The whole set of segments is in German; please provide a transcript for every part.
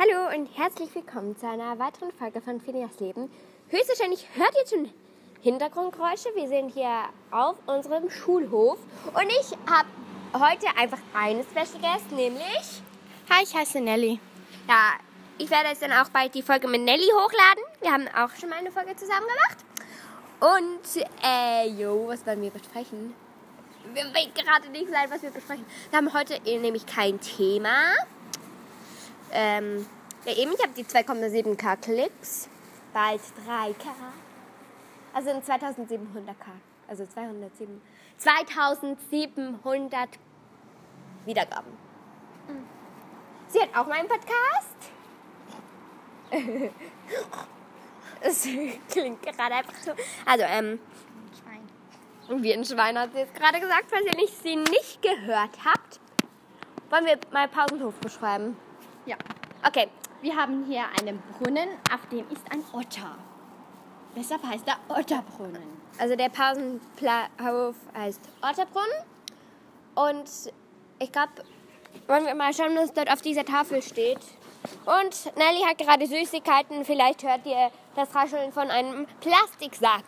Hallo und herzlich willkommen zu einer weiteren Folge von Phineas Leben. Höchstwahrscheinlich hört ihr schon Hintergrundgeräusche. Wir sind hier auf unserem Schulhof und ich habe heute einfach einen Special Guest, nämlich... Hi, ich heiße Nelly. Ja, ich werde jetzt dann auch bald die Folge mit Nelly hochladen. Wir haben auch schon mal eine Folge zusammen gemacht. Und, äh, jo, was wollen wir besprechen? Wir wissen gerade nicht sein, was wir besprechen. Wir haben heute nämlich kein Thema. Ähm, ja eben, ich habe die 2,7k Klicks. Bald 3k. Also in 2700k. Also 207. 2700 Wiedergaben. Sie hat auch meinen Podcast. Es klingt gerade einfach so. Also, ähm, Schwein. wie ein Schwein hat sie jetzt gerade gesagt, falls ihr nicht, sie nicht gehört habt. Wollen wir mal Pausenhof beschreiben? Ja. Okay, Wir haben hier einen Brunnen, auf dem ist ein Otter. Deshalb heißt er Otterbrunnen. also der Pausenhof heißt Otterbrunnen. Und ich glaube, wollen wir mal schauen, was dort auf dieser Tafel steht. Und Nelly hat gerade Süßigkeiten. Vielleicht hört ihr das Rascheln von einem Plastiksack.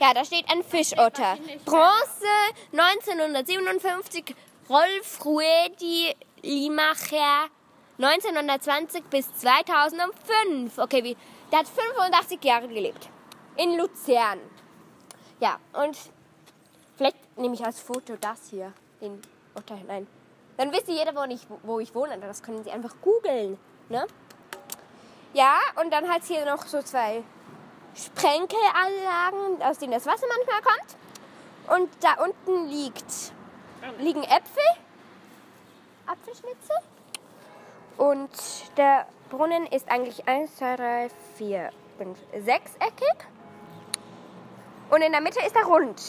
Ja, da steht ein Fischotter. Bronze 1957. Rolf Ruedi Limacher 1920 bis 2005. Okay, wie, der hat 85 Jahre gelebt. In Luzern. Ja, und vielleicht nehme ich als Foto das hier, den Otter hinein. Dann wisst ihr jeder, wo ich, wo ich wohne. Das können Sie einfach googeln. Ne? Ja, und dann hat es hier noch so zwei Sprenkelanlagen, aus denen das Wasser manchmal kommt. Und da unten liegt, liegen Äpfel, Apfelschnitze. Und der Brunnen ist eigentlich 1, 2, 3, 4, 5, sechseckig. Und in der Mitte ist er rund.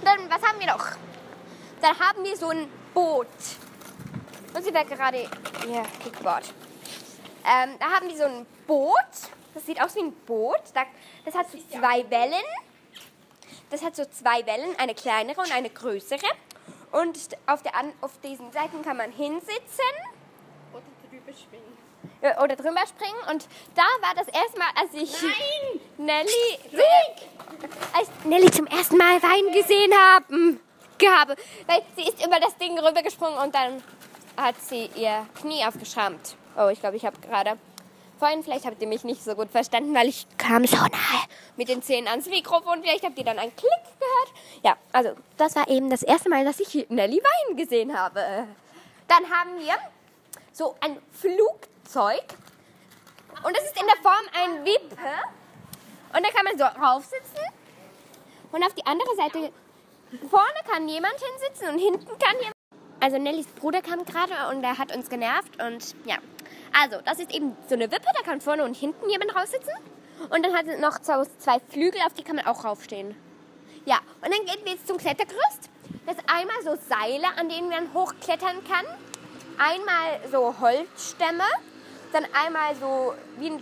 Und dann, was haben wir noch? Dann haben wir so ein Boot. Und sie wird gerade ihr Kickboard. Ähm, da haben wir so ein Boot. Das sieht aus wie ein Boot. Da- Das hat so zwei Wellen. Das hat so zwei Wellen, eine kleinere und eine größere. Und auf, der, auf diesen Seiten kann man hinsitzen Oder drüber schwingen. äh, oder drüber springen. Und da war das erste Mal, als ich Nein! Nelly, als Nelly zum ersten Mal Wein gesehen haben, habe. Weil sie ist über das Ding rübergesprungen und dann hat sie ihr Knie aufgeschrammt. Oh, ich glaube, ich habe gerade vorhin, vielleicht habt ihr mich nicht so gut verstanden, weil ich kam so nahe mit den Zähnen ans Mikrofon. Vielleicht habt ihr dann einen Klick gehört. Ja, also das war eben das erste Mal, dass ich Nelly Wein gesehen habe. Dann haben wir so ein Flugzeug und das ist in der Form ein Wippe. Und da kann man so raufsitzen. Und auf die andere Seite, vorne kann jemand hinsitzen und hinten kann jemand. Also Nellys Bruder kam gerade und er hat uns genervt. Und ja, also das ist eben so eine Wippe, da kann vorne und hinten jemand raussitzen. Und dann hat es noch zwei Flügel, auf die kann man auch raufstehen. Ja, und dann gehen wir jetzt zum Klettergerüst. Das ist einmal so Seile, an denen man hochklettern kann. Einmal so Holzstämme. Dann einmal so wie,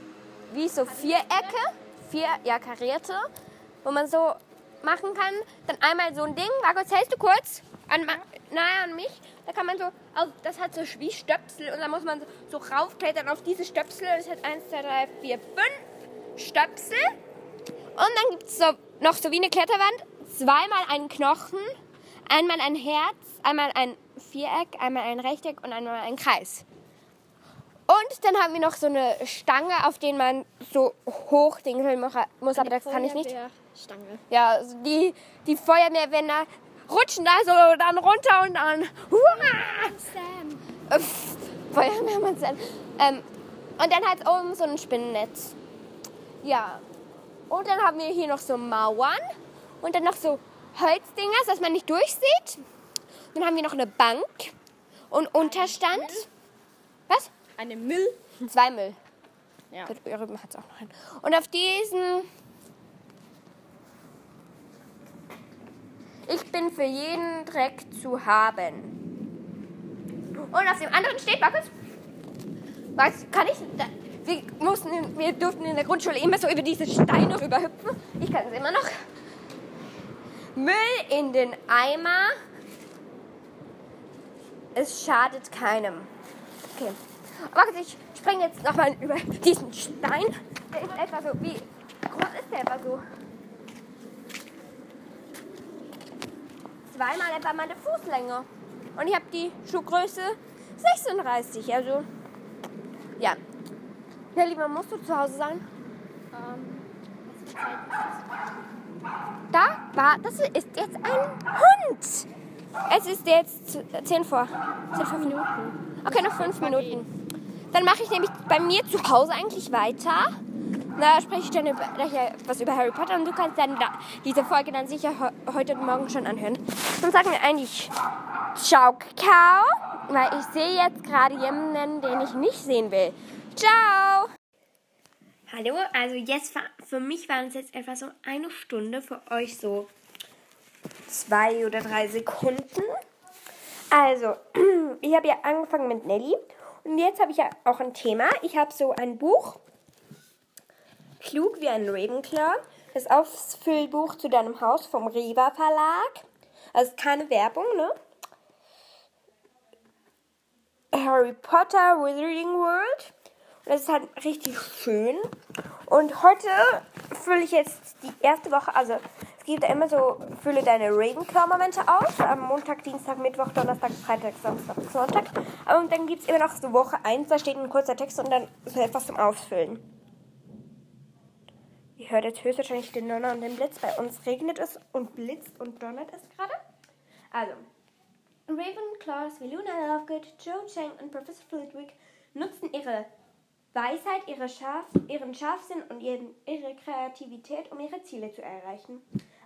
wie so Vierecke, vier, ja, karierte, wo man so machen kann. Dann einmal so ein Ding, Markus, hältst du kurz an, nahe an mich? Da kann man so, auf, das hat so wie Stöpsel und dann muss man so, so raufklettern auf diese Stöpsel. Das hat eins, zwei, drei, vier, fünf Stöpsel. Und dann gibt es so, noch so wie eine Kletterwand, zweimal einen Knochen, einmal ein Herz, einmal ein Viereck, einmal ein Rechteck und einmal ein Kreis. Und dann haben wir noch so eine Stange, auf den man so hochdingeln mu- muss, aber das kann ich nicht. Stange. Ja, also die, die Feuerwehrmänner rutschen da so dann runter und dann. Huah! Äh, Feuerwehrmann Sam. Ähm, und dann halt oben so ein Spinnennetz. Ja. Und dann haben wir hier noch so Mauern und dann noch so Holzdinger, dass man nicht durchsieht. Dann haben wir noch eine Bank und Unterstand. Was? Eine Müll. Zwei Müll. Ja. Hat auch noch einen. Und auf diesen. Ich bin für jeden Dreck zu haben. Und auf dem anderen steht, Markus. Was kann ich? Wir, mussten, wir durften in der Grundschule immer so über diese Steine rüberhüpfen. Ich kann es immer noch. Müll in den Eimer. es schadet keinem. Okay. Warte, ich springe jetzt nochmal über diesen Stein. Der ist etwa so, wie groß ist der etwa so? Zweimal etwa meine Fußlänge. Und ich habe die Schuhgröße 36. Also, ja. Ja, lieber, musst du zu Hause sein? Ähm, was für Zeit ist Da war, das ist jetzt ein Hund. Es ist jetzt 10 vor. 10 vor Minuten. Okay, noch 5 Minuten. Dann mache ich nämlich bei mir zu Hause eigentlich weiter. Da spreche ich dann über, nachher was über Harry Potter und du kannst dann da, diese Folge dann sicher he heute und morgen schon anhören. Dann sagen wir eigentlich Ciao, Kakao, weil ich sehe jetzt gerade jemanden, den ich nicht sehen will. Ciao! Hallo, also jetzt für mich waren es jetzt etwa so eine Stunde, für euch so zwei oder drei Sekunden. Also, ich habe ja angefangen mit Nelly und jetzt habe ich ja auch ein Thema. Ich habe so ein Buch, Klug wie ein Ravenclaw, das Ausfüllbuch zu deinem Haus vom Riva Verlag. Also keine Werbung, ne? Harry Potter Wizarding World. Und das ist halt richtig schön. Und heute fülle ich jetzt die erste Woche, also es gibt ja immer so, fülle deine Ravenclaw-Momente aus. Am Montag, Dienstag, Mittwoch, Donnerstag, Freitag, Samstag, Sonntag. Und dann gibt es immer noch so Woche 1, da steht ein kurzer Text und dann so etwas zum Ausfüllen. Hört jetzt höchstwahrscheinlich den Donner und den Blitz. Bei uns regnet es und blitzt und donnert es gerade. Also, Ravenclaws, Veluna Lovegood, Joe Chang und Professor Flitwick nutzen ihre Weisheit, ihre Scharf, ihren Scharfsinn und ihren, ihre Kreativität, um ihre Ziele zu erreichen.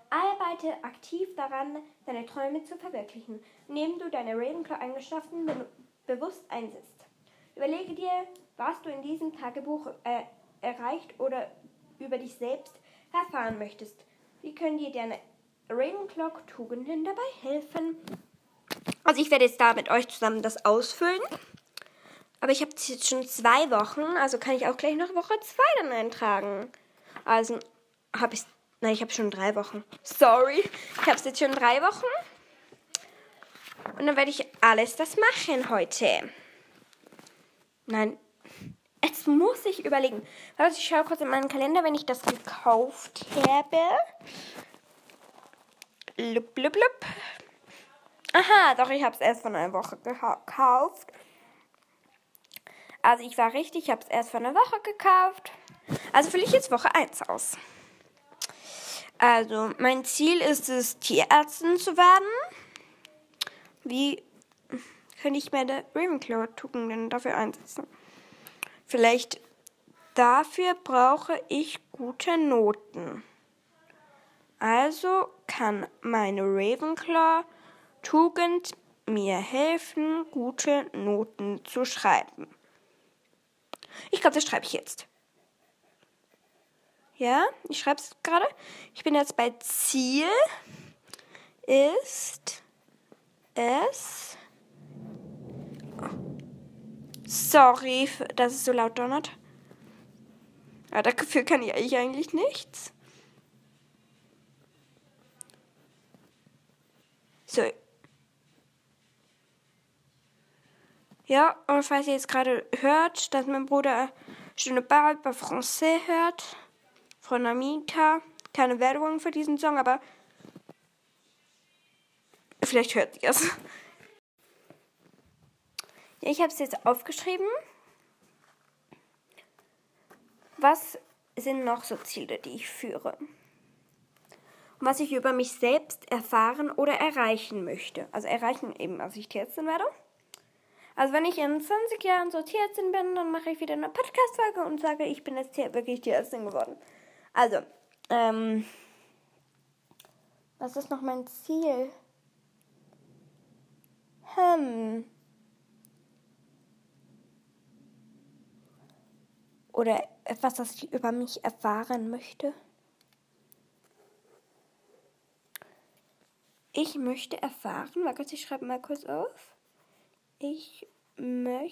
Arbeite aktiv daran, deine Träume zu verwirklichen, indem du deine Ravenclaw-Eigenschaften be bewusst einsetzt. Überlege dir, was du in diesem Tagebuch äh, erreicht oder über dich selbst erfahren möchtest. Wie können dir deine Ravenclaw-Tugenden dabei helfen? Also ich werde jetzt da mit euch zusammen das ausfüllen. Aber ich habe es jetzt schon zwei Wochen, also kann ich auch gleich noch Woche zwei dann eintragen. Also habe ich, nein, ich habe schon drei Wochen. Sorry, ich habe es jetzt schon drei Wochen. Und dann werde ich alles das machen heute. Nein, jetzt muss ich überlegen. Warte, ich schaue kurz in meinen Kalender, wenn ich das gekauft habe. Lup, lup, lup. Aha, doch, ich habe es erst vor einer Woche gekauft. Also ich war richtig, ich habe es erst vor einer Woche gekauft. Also fülle ich jetzt Woche 1 aus. Also mein Ziel ist es, Tierärztin zu werden. Wie könnte ich meine Ravenclaw-Tugenden dafür einsetzen? Vielleicht dafür brauche ich gute Noten. Also kann meine Ravenclaw-Tugend mir helfen, gute Noten zu schreiben. Ich glaube, das schreibe ich jetzt. Ja, ich schreibe es gerade. Ich bin jetzt bei Ziel ist es. Sorry, dass es so laut donnert. Aber dafür kann ich eigentlich nichts. So, Ja, und falls ihr jetzt gerade hört, dass mein Bruder Je ne parle pas français hört, von Amika, keine Werbung für diesen Song, aber vielleicht hört ihr es. Ich habe es jetzt aufgeschrieben. Was sind noch so Ziele, die ich führe? Was ich über mich selbst erfahren oder erreichen möchte. Also erreichen eben, als ich Tierärztin werde. Also wenn ich in 20 Jahren so Tierärztin bin, dann mache ich wieder eine Podcast-Folge und sage, ich bin jetzt wirklich Tierärztin geworden. Also, ähm, was ist noch mein Ziel? Hm. Oder etwas, das ich über mich erfahren möchte. Ich möchte erfahren, warte, ich schreibe mal kurz auf. Ich möchte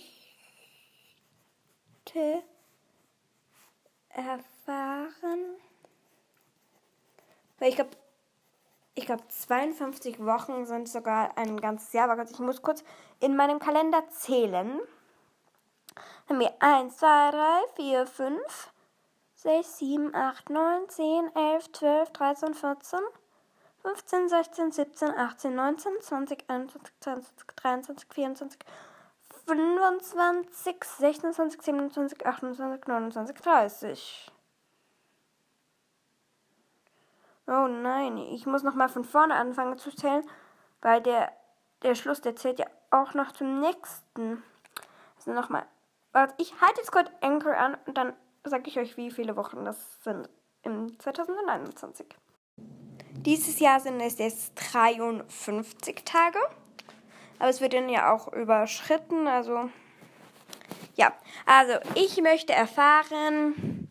erfahren, weil ich glaube, ich glaube, 52 Wochen sind sogar ein ganzes Jahr. Aber ich muss kurz in meinem Kalender zählen. Wir 1, 2, 3, 4, 5, 6, 7, 8, 9, 10, 11, 12, 13, 14, 15, 16, 17, 18, 19, 20, 21, 22, 23, 24, 25, 26, 27, 28, 29, 30. Oh nein, ich muss nochmal von vorne anfangen zu zählen, weil der, der Schluss, der zählt ja auch noch zum nächsten. Also nochmal. Warte, ich halte jetzt kurz Anchor an und dann sage ich euch, wie viele Wochen das sind im 2021. Dieses Jahr sind es jetzt 53 Tage. Aber es wird dann ja auch überschritten. Also, ja. Also, ich möchte erfahren,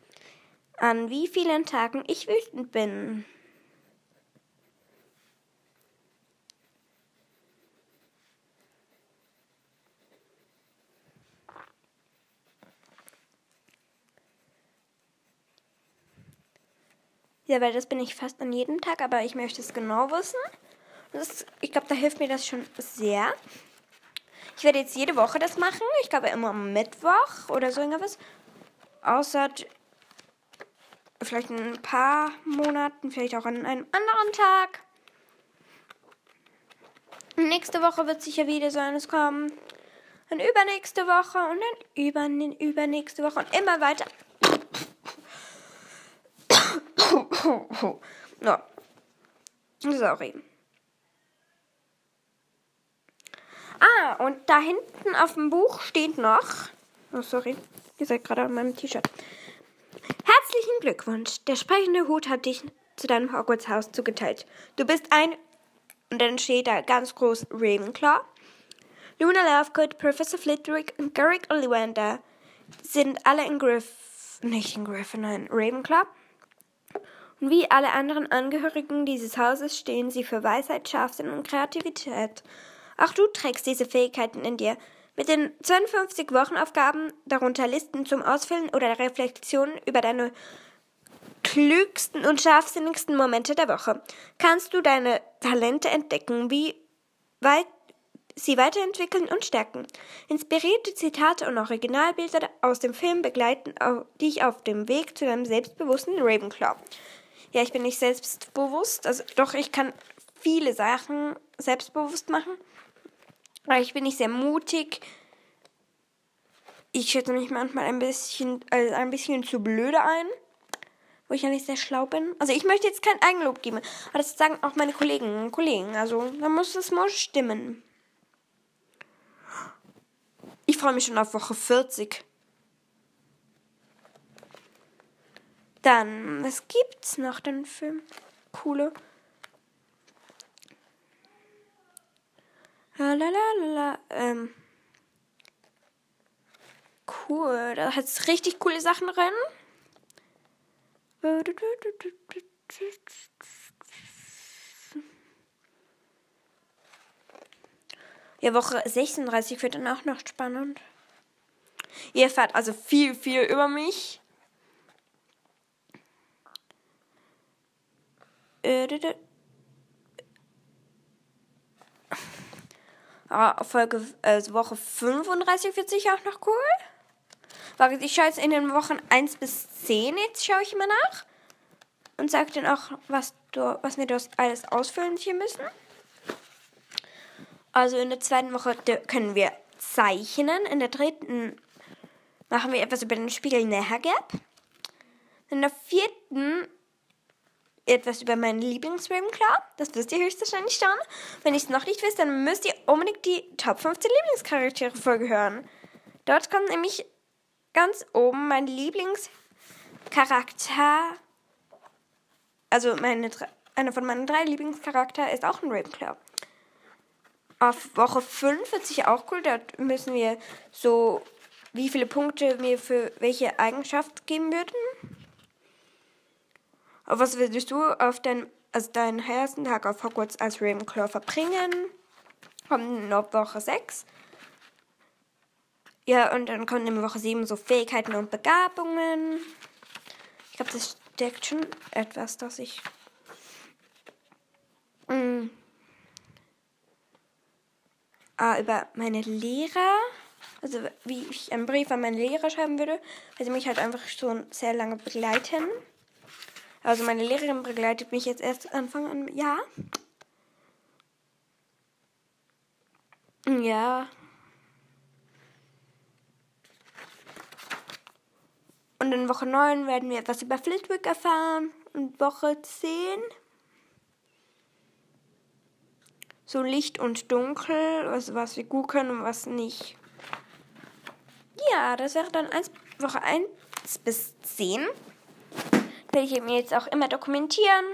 an wie vielen Tagen ich wütend bin. Ja, weil das bin ich fast an jedem Tag, aber ich möchte es genau wissen. Das, ich glaube, da hilft mir das schon sehr. Ich werde jetzt jede Woche das machen. Ich glaube immer am Mittwoch oder so irgendwas. Außer vielleicht in ein paar Monaten, vielleicht auch an einem anderen Tag. Nächste Woche wird sicher wieder so eines kommen. Dann übernächste Woche und dann über, übernächste Woche und immer weiter. no. Sorry. Ah, und da hinten auf dem Buch steht noch. Oh, sorry. Ihr seid gerade an meinem T-Shirt. Herzlichen Glückwunsch. Der sprechende Hut hat dich zu deinem Hogwarts-Haus zugeteilt. Du bist ein. Und dann steht da ganz groß Ravenclaw. Luna Lovegood, Professor Flitwick und Garrick Ollivander sind alle in Griff. Nicht in Griffin, nein, Ravenclaw. Und wie alle anderen Angehörigen dieses Hauses stehen sie für Weisheit, Scharfsinn und Kreativität. Auch du trägst diese Fähigkeiten in dir. Mit den 52 Wochenaufgaben, darunter Listen zum Ausfüllen oder Reflexionen über deine klügsten und scharfsinnigsten Momente der Woche, kannst du deine Talente entdecken, wie weit sie weiterentwickeln und stärken. Inspirierte Zitate und Originalbilder aus dem Film begleiten dich auf dem Weg zu deinem selbstbewussten Ravenclaw. Ja, ich bin nicht selbstbewusst, also doch ich kann viele Sachen selbstbewusst machen. Aber ich bin nicht sehr mutig. Ich schätze mich manchmal ein bisschen, also ein bisschen zu blöde ein, wo ich ja nicht sehr schlau bin. Also ich möchte jetzt kein Eigenlob geben, aber das sagen auch meine Kollegen und Kollegen. Also da muss es mal stimmen. Ich freue mich schon auf Woche 40. Dann, was gibt's noch denn für coole? Lalalala, ähm. Cool, da hat es richtig coole Sachen drin. Ja, Woche 36 wird dann auch noch spannend. Ihr erfahrt also viel, viel über mich. Ah, Folge, also Woche 35 wird sicher auch noch cool. Warte, ich schaue jetzt in den Wochen 1 bis 10, jetzt schaue ich immer nach. Und sage dann auch, was, du, was wir dort alles ausfüllen hier müssen. Also in der zweiten Woche können wir zeichnen. In der dritten machen wir etwas über den Spiegel Näher. In der vierten etwas über meinen Lieblings-Ravenclaw. Das wisst ihr höchstwahrscheinlich schon. Wenn ihr es noch nicht wisst, dann müsst ihr unbedingt die Top 15 Lieblingscharaktere-Folge hören. Dort kommt nämlich ganz oben mein Lieblingscharakter. Also meine, einer von meinen drei Lieblingscharakter ist auch ein Ravenclaw. Auf Woche 5 wird sich auch cool. Dort müssen wir so, wie viele Punkte wir für welche Eigenschaft geben würden. Was würdest du auf dein, also deinen ersten Tag auf Hogwarts als Ravenclaw verbringen? Kommt noch Woche 6. Ja, und dann kommen in Woche 7 so Fähigkeiten und Begabungen. Ich glaube, das steckt schon etwas, dass ich. Mm, ah, über meine Lehrer. Also, wie ich einen Brief an meine Lehrer schreiben würde, weil sie mich halt einfach schon sehr lange begleiten. Also meine Lehrerin begleitet mich jetzt erst Anfang an Jahr. Ja. Und in Woche 9 werden wir etwas über Flitwick erfahren. Und Woche 10 so Licht und Dunkel, also was wir gut können und was nicht. Ja, das wäre dann eins, Woche 1 bis 10. Will ich mir jetzt auch immer dokumentieren.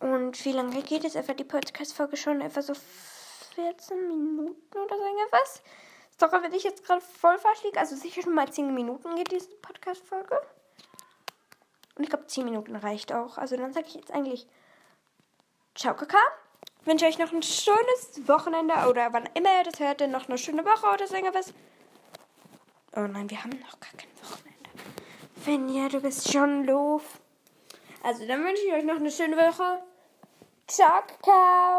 Und wie lange geht es etwa die Podcast-Folge schon? Etwa so 14 Minuten oder so irgendwas? Doch, wenn ich jetzt gerade voll falsch liege, also sicher schon mal 10 Minuten geht diese Podcast-Folge. Und ich glaube, 10 Minuten reicht auch. Also dann sage ich jetzt eigentlich Ciao, Kaka wünsche euch noch ein schönes Wochenende oder wann immer ihr das hört, noch eine schöne Woche oder so irgendwas. Oh nein, wir haben noch gar kein Wochenende. Wenn ja, du bist schon doof. Also dann wünsche ich euch noch eine schöne Woche. Ciao, ciao.